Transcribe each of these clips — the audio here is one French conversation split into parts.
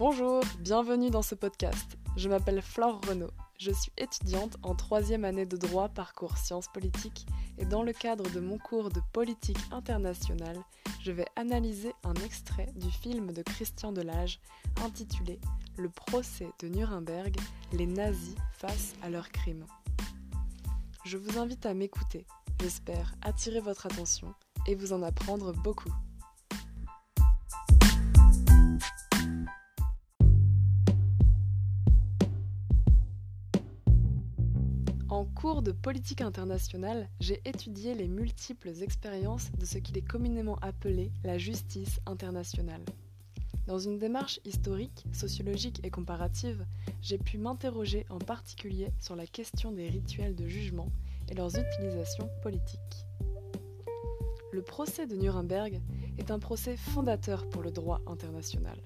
Bonjour, bienvenue dans ce podcast. Je m'appelle Flore Renaud. Je suis étudiante en troisième année de droit parcours sciences politiques et dans le cadre de mon cours de politique internationale, je vais analyser un extrait du film de Christian Delage intitulé Le procès de Nuremberg, les nazis face à leurs crimes. Je vous invite à m'écouter, j'espère attirer votre attention et vous en apprendre beaucoup. Cours de politique internationale, j'ai étudié les multiples expériences de ce qu'il est communément appelé la justice internationale. Dans une démarche historique, sociologique et comparative, j'ai pu m'interroger en particulier sur la question des rituels de jugement et leurs utilisations politiques. Le procès de Nuremberg est un procès fondateur pour le droit international.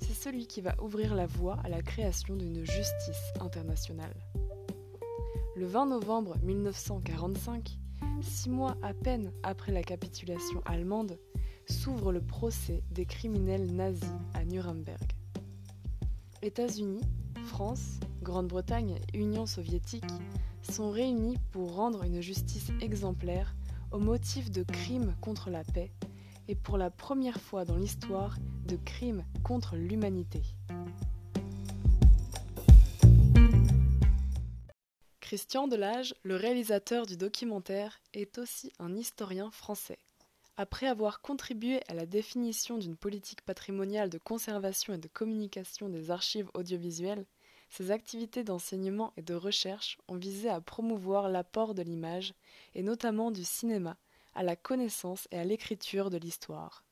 C'est celui qui va ouvrir la voie à la création d'une justice internationale. Le 20 novembre 1945, six mois à peine après la capitulation allemande, s'ouvre le procès des criminels nazis à Nuremberg. États-Unis, France, Grande-Bretagne et Union soviétique sont réunis pour rendre une justice exemplaire au motif de crimes contre la paix et pour la première fois dans l'histoire de crimes contre l'humanité. Christian Delage, le réalisateur du documentaire, est aussi un historien français. Après avoir contribué à la définition d'une politique patrimoniale de conservation et de communication des archives audiovisuelles, ses activités d'enseignement et de recherche ont visé à promouvoir l'apport de l'image, et notamment du cinéma, à la connaissance et à l'écriture de l'histoire.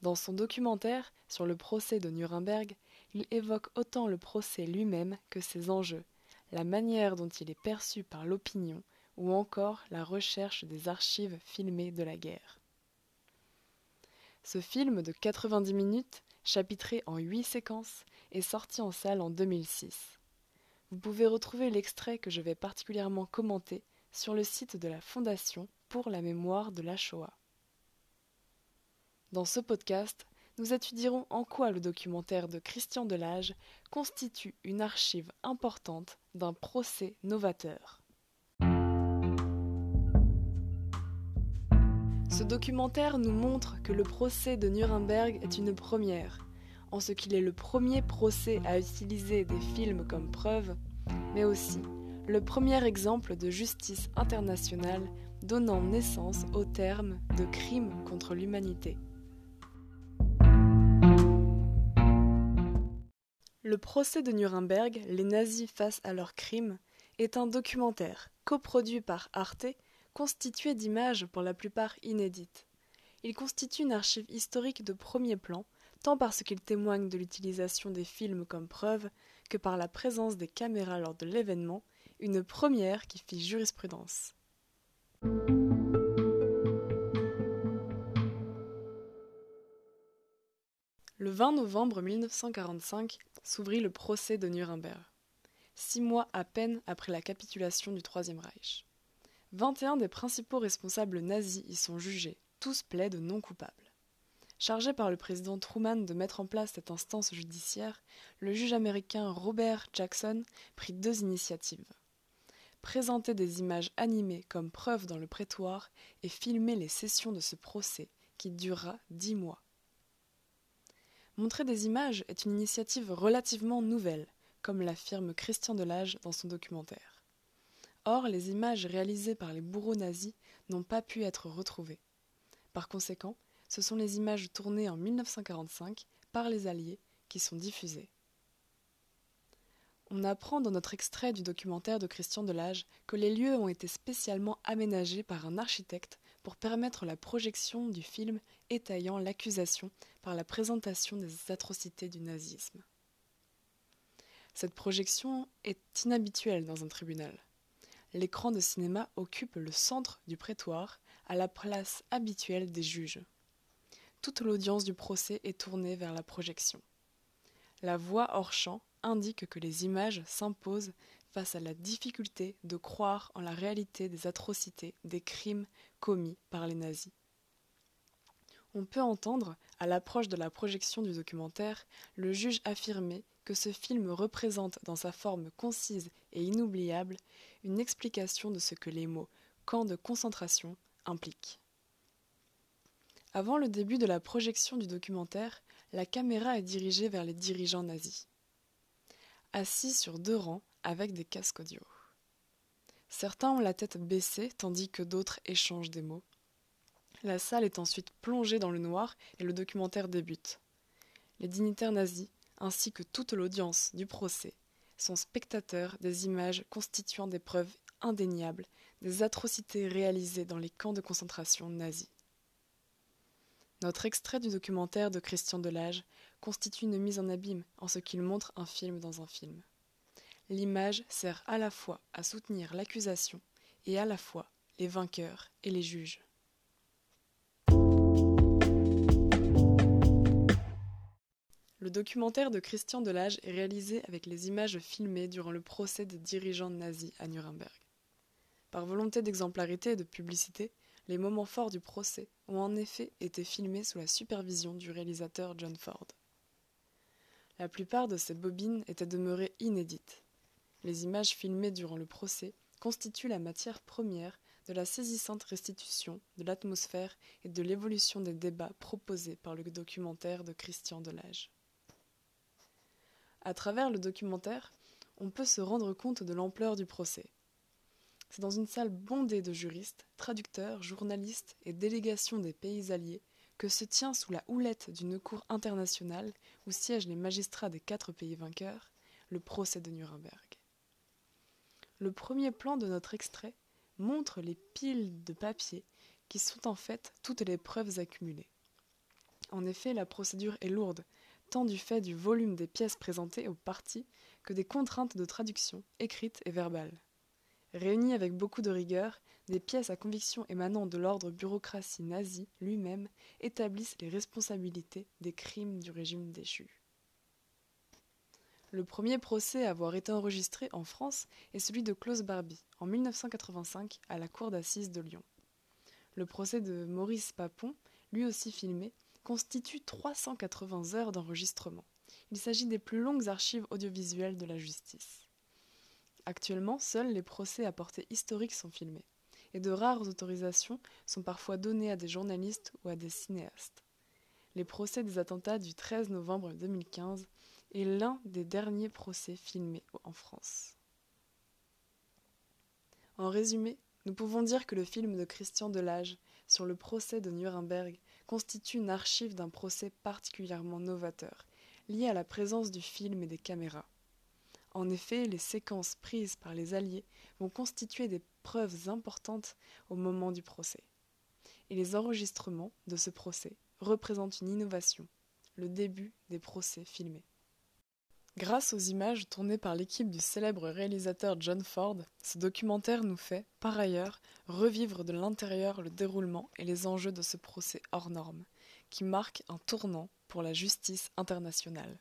Dans son documentaire sur le procès de Nuremberg, il évoque autant le procès lui-même que ses enjeux, la manière dont il est perçu par l'opinion ou encore la recherche des archives filmées de la guerre. Ce film de 90 minutes, chapitré en 8 séquences, est sorti en salle en 2006. Vous pouvez retrouver l'extrait que je vais particulièrement commenter sur le site de la Fondation pour la mémoire de la Shoah. Dans ce podcast, nous étudierons en quoi le documentaire de Christian Delage constitue une archive importante d'un procès novateur. Ce documentaire nous montre que le procès de Nuremberg est une première, en ce qu'il est le premier procès à utiliser des films comme preuve, mais aussi le premier exemple de justice internationale donnant naissance au terme de crime contre l'humanité. Le procès de Nuremberg, les nazis face à leurs crimes, est un documentaire, coproduit par Arte, constitué d'images pour la plupart inédites. Il constitue une archive historique de premier plan, tant parce qu'il témoigne de l'utilisation des films comme preuve, que par la présence des caméras lors de l'événement, une première qui fit jurisprudence. Le 20 novembre 1945 s'ouvrit le procès de Nuremberg, six mois à peine après la capitulation du Troisième Reich. 21 des principaux responsables nazis y sont jugés, tous plaident non coupables. Chargé par le président Truman de mettre en place cette instance judiciaire, le juge américain Robert Jackson prit deux initiatives. Présenter des images animées comme preuve dans le prétoire et filmer les sessions de ce procès qui durera dix mois. Montrer des images est une initiative relativement nouvelle, comme l'affirme Christian Delage dans son documentaire. Or, les images réalisées par les bourreaux nazis n'ont pas pu être retrouvées. Par conséquent, ce sont les images tournées en 1945 par les Alliés qui sont diffusées. On apprend dans notre extrait du documentaire de Christian Delage que les lieux ont été spécialement aménagés par un architecte pour permettre la projection du film étayant l'accusation par la présentation des atrocités du nazisme. Cette projection est inhabituelle dans un tribunal. L'écran de cinéma occupe le centre du prétoire, à la place habituelle des juges. Toute l'audience du procès est tournée vers la projection. La voix hors champ indique que les images s'imposent face à la difficulté de croire en la réalité des atrocités, des crimes commis par les nazis. On peut entendre, à l'approche de la projection du documentaire, le juge affirmer que ce film représente dans sa forme concise et inoubliable une explication de ce que les mots camp de concentration impliquent. Avant le début de la projection du documentaire, la caméra est dirigée vers les dirigeants nazis, assis sur deux rangs avec des casques audio. Certains ont la tête baissée tandis que d'autres échangent des mots. La salle est ensuite plongée dans le noir et le documentaire débute. Les dignitaires nazis, ainsi que toute l'audience du procès, sont spectateurs des images constituant des preuves indéniables des atrocités réalisées dans les camps de concentration nazis. Notre extrait du documentaire de Christian Delage constitue une mise en abîme en ce qu'il montre un film dans un film. L'image sert à la fois à soutenir l'accusation et à la fois les vainqueurs et les juges. Le documentaire de Christian Delage est réalisé avec les images filmées durant le procès des dirigeants nazis à Nuremberg. Par volonté d'exemplarité et de publicité, les moments forts du procès ont en effet été filmés sous la supervision du réalisateur John Ford. La plupart de ces bobines étaient demeurées inédites. Les images filmées durant le procès constituent la matière première de la saisissante restitution de l'atmosphère et de l'évolution des débats proposés par le documentaire de Christian Delage. À travers le documentaire, on peut se rendre compte de l'ampleur du procès. C'est dans une salle bondée de juristes, traducteurs, journalistes et délégations des pays alliés que se tient sous la houlette d'une cour internationale où siègent les magistrats des quatre pays vainqueurs le procès de Nuremberg. Le premier plan de notre extrait montre les piles de papier qui sont en fait toutes les preuves accumulées. En effet, la procédure est lourde, tant du fait du volume des pièces présentées aux parties que des contraintes de traduction écrites et verbales. Réunies avec beaucoup de rigueur, des pièces à conviction émanant de l'ordre bureaucratie nazi lui-même établissent les responsabilités des crimes du régime déchu. Le premier procès à avoir été enregistré en France est celui de Klaus Barbie, en 1985, à la cour d'assises de Lyon. Le procès de Maurice Papon, lui aussi filmé, constitue 380 heures d'enregistrement. Il s'agit des plus longues archives audiovisuelles de la justice. Actuellement, seuls les procès à portée historique sont filmés, et de rares autorisations sont parfois données à des journalistes ou à des cinéastes. Les procès des attentats du 13 novembre 2015 est l'un des derniers procès filmés en France. En résumé, nous pouvons dire que le film de Christian Delage sur le procès de Nuremberg constitue une archive d'un procès particulièrement novateur, lié à la présence du film et des caméras. En effet, les séquences prises par les Alliés vont constituer des preuves importantes au moment du procès. Et les enregistrements de ce procès représentent une innovation, le début des procès filmés. Grâce aux images tournées par l'équipe du célèbre réalisateur John Ford, ce documentaire nous fait, par ailleurs, revivre de l'intérieur le déroulement et les enjeux de ce procès hors norme, qui marque un tournant pour la justice internationale.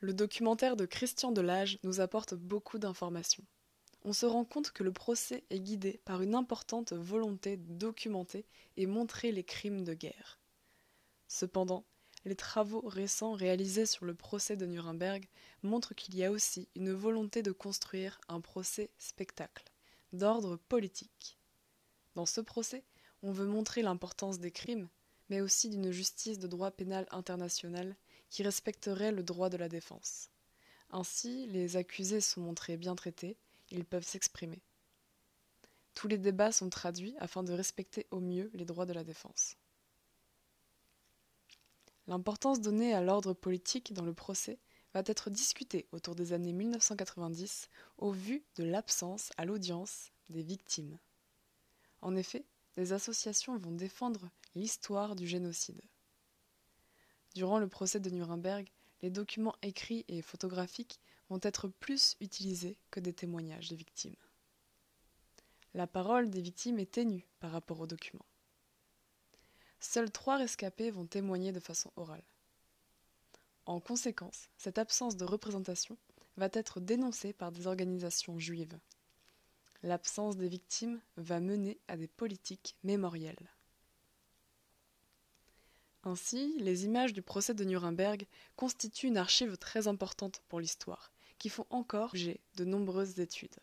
Le documentaire de Christian Delage nous apporte beaucoup d'informations. On se rend compte que le procès est guidé par une importante volonté de documenter et montrer les crimes de guerre. Cependant, les travaux récents réalisés sur le procès de Nuremberg montrent qu'il y a aussi une volonté de construire un procès spectacle, d'ordre politique. Dans ce procès, on veut montrer l'importance des crimes, mais aussi d'une justice de droit pénal international qui respecterait le droit de la défense. Ainsi, les accusés sont montrés bien traités, ils peuvent s'exprimer. Tous les débats sont traduits afin de respecter au mieux les droits de la défense. L'importance donnée à l'ordre politique dans le procès va être discutée autour des années 1990 au vu de l'absence à l'audience des victimes. En effet, des associations vont défendre l'histoire du génocide. Durant le procès de Nuremberg, les documents écrits et photographiques vont être plus utilisés que des témoignages des victimes. La parole des victimes est ténue par rapport aux documents. Seuls trois rescapés vont témoigner de façon orale. En conséquence, cette absence de représentation va être dénoncée par des organisations juives. l'absence des victimes va mener à des politiques mémorielles. Ainsi, les images du procès de Nuremberg constituent une archive très importante pour l'histoire, qui font encore l'objet de nombreuses études.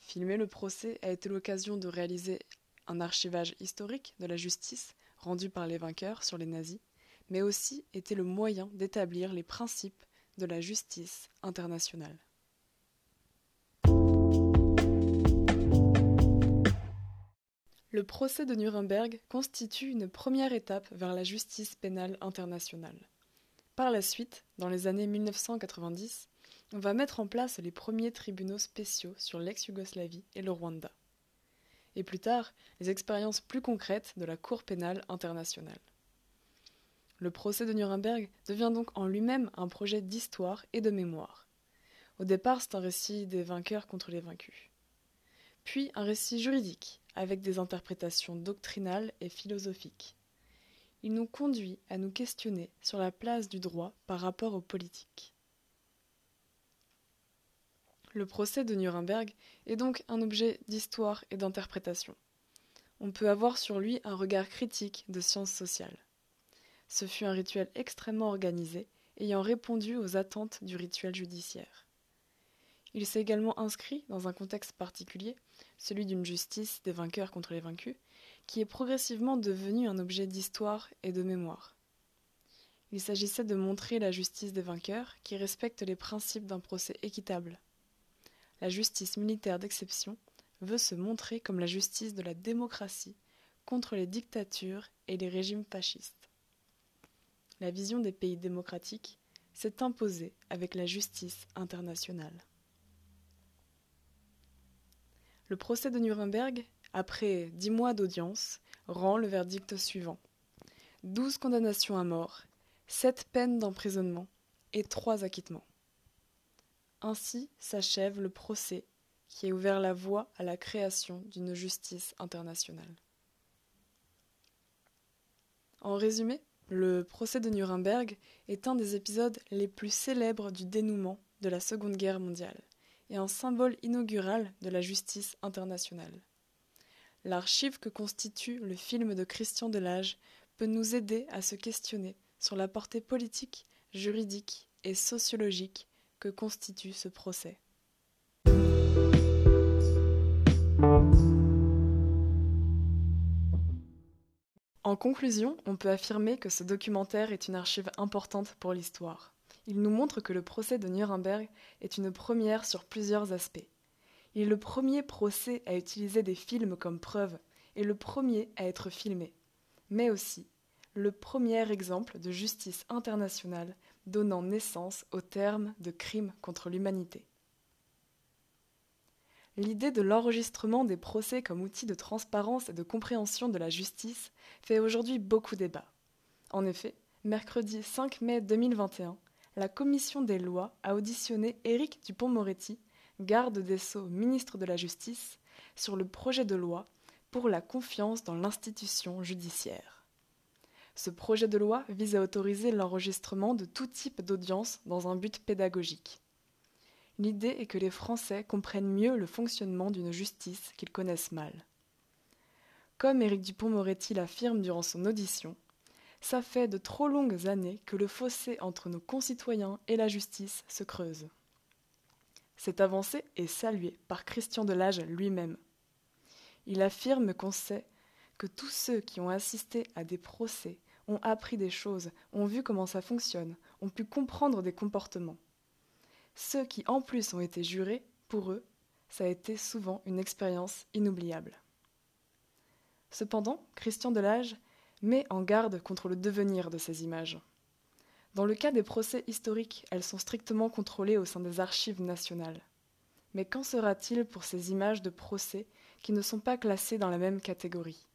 Filmer le procès a été l'occasion de réaliser un archivage historique de la justice rendue par les vainqueurs sur les nazis, mais aussi était le moyen d'établir les principes de la justice internationale. Le procès de Nuremberg constitue une première étape vers la justice pénale internationale. Par la suite, dans les années 1990, on va mettre en place les premiers tribunaux spéciaux sur l'ex-Yougoslavie et le Rwanda. Et plus tard, les expériences plus concrètes de la Cour pénale internationale. Le procès de Nuremberg devient donc en lui-même un projet d'histoire et de mémoire. Au départ, c'est un récit des vainqueurs contre les vaincus. Puis un récit juridique, avec des interprétations doctrinales et philosophiques. Il nous conduit à nous questionner sur la place du droit par rapport aux politiques. Le procès de Nuremberg est donc un objet d'histoire et d'interprétation. On peut avoir sur lui un regard critique de sciences sociales. Ce fut un rituel extrêmement organisé, ayant répondu aux attentes du rituel judiciaire. Il s'est également inscrit dans un contexte particulier, celui d'une justice des vainqueurs contre les vaincus, qui est progressivement devenu un objet d'histoire et de mémoire. Il s'agissait de montrer la justice des vainqueurs qui respecte les principes d'un procès équitable. La justice militaire d'exception veut se montrer comme la justice de la démocratie contre les dictatures et les régimes fascistes. La vision des pays démocratiques s'est imposée avec la justice internationale. Le procès de Nuremberg, après dix mois d'audience, rend le verdict suivant. Douze condamnations à mort, sept peines d'emprisonnement et trois acquittements. Ainsi s'achève le procès qui a ouvert la voie à la création d'une justice internationale. En résumé, le procès de Nuremberg est un des épisodes les plus célèbres du dénouement de la Seconde Guerre mondiale et un symbole inaugural de la justice internationale. L'archive que constitue le film de Christian Delage peut nous aider à se questionner sur la portée politique, juridique et sociologique que constitue ce procès. En conclusion, on peut affirmer que ce documentaire est une archive importante pour l'histoire il nous montre que le procès de Nuremberg est une première sur plusieurs aspects. Il est le premier procès à utiliser des films comme preuve et le premier à être filmé, mais aussi le premier exemple de justice internationale donnant naissance au terme de crime contre l'humanité. L'idée de l'enregistrement des procès comme outil de transparence et de compréhension de la justice fait aujourd'hui beaucoup débat. En effet, mercredi 5 mai 2021, la commission des lois a auditionné Éric Dupont-Moretti, garde des Sceaux, ministre de la Justice, sur le projet de loi pour la confiance dans l'institution judiciaire. Ce projet de loi vise à autoriser l'enregistrement de tout type d'audience dans un but pédagogique. L'idée est que les Français comprennent mieux le fonctionnement d'une justice qu'ils connaissent mal. Comme Éric Dupont-Moretti l'affirme durant son audition, ça fait de trop longues années que le fossé entre nos concitoyens et la justice se creuse. Cette avancée est saluée par Christian Delage lui-même. Il affirme qu'on sait que tous ceux qui ont assisté à des procès ont appris des choses, ont vu comment ça fonctionne, ont pu comprendre des comportements. Ceux qui en plus ont été jurés, pour eux, ça a été souvent une expérience inoubliable. Cependant, Christian Delage met en garde contre le devenir de ces images. Dans le cas des procès historiques, elles sont strictement contrôlées au sein des archives nationales. Mais qu'en sera-t-il pour ces images de procès qui ne sont pas classées dans la même catégorie?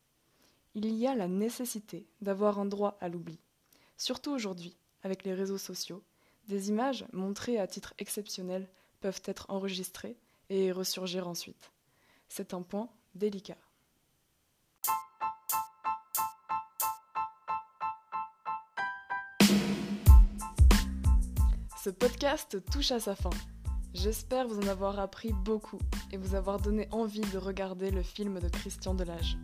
Il y a la nécessité d'avoir un droit à l'oubli. Surtout aujourd'hui, avec les réseaux sociaux, des images montrées à titre exceptionnel peuvent être enregistrées et ressurgir ensuite. C'est un point délicat. Ce podcast touche à sa fin. J'espère vous en avoir appris beaucoup et vous avoir donné envie de regarder le film de Christian Delage.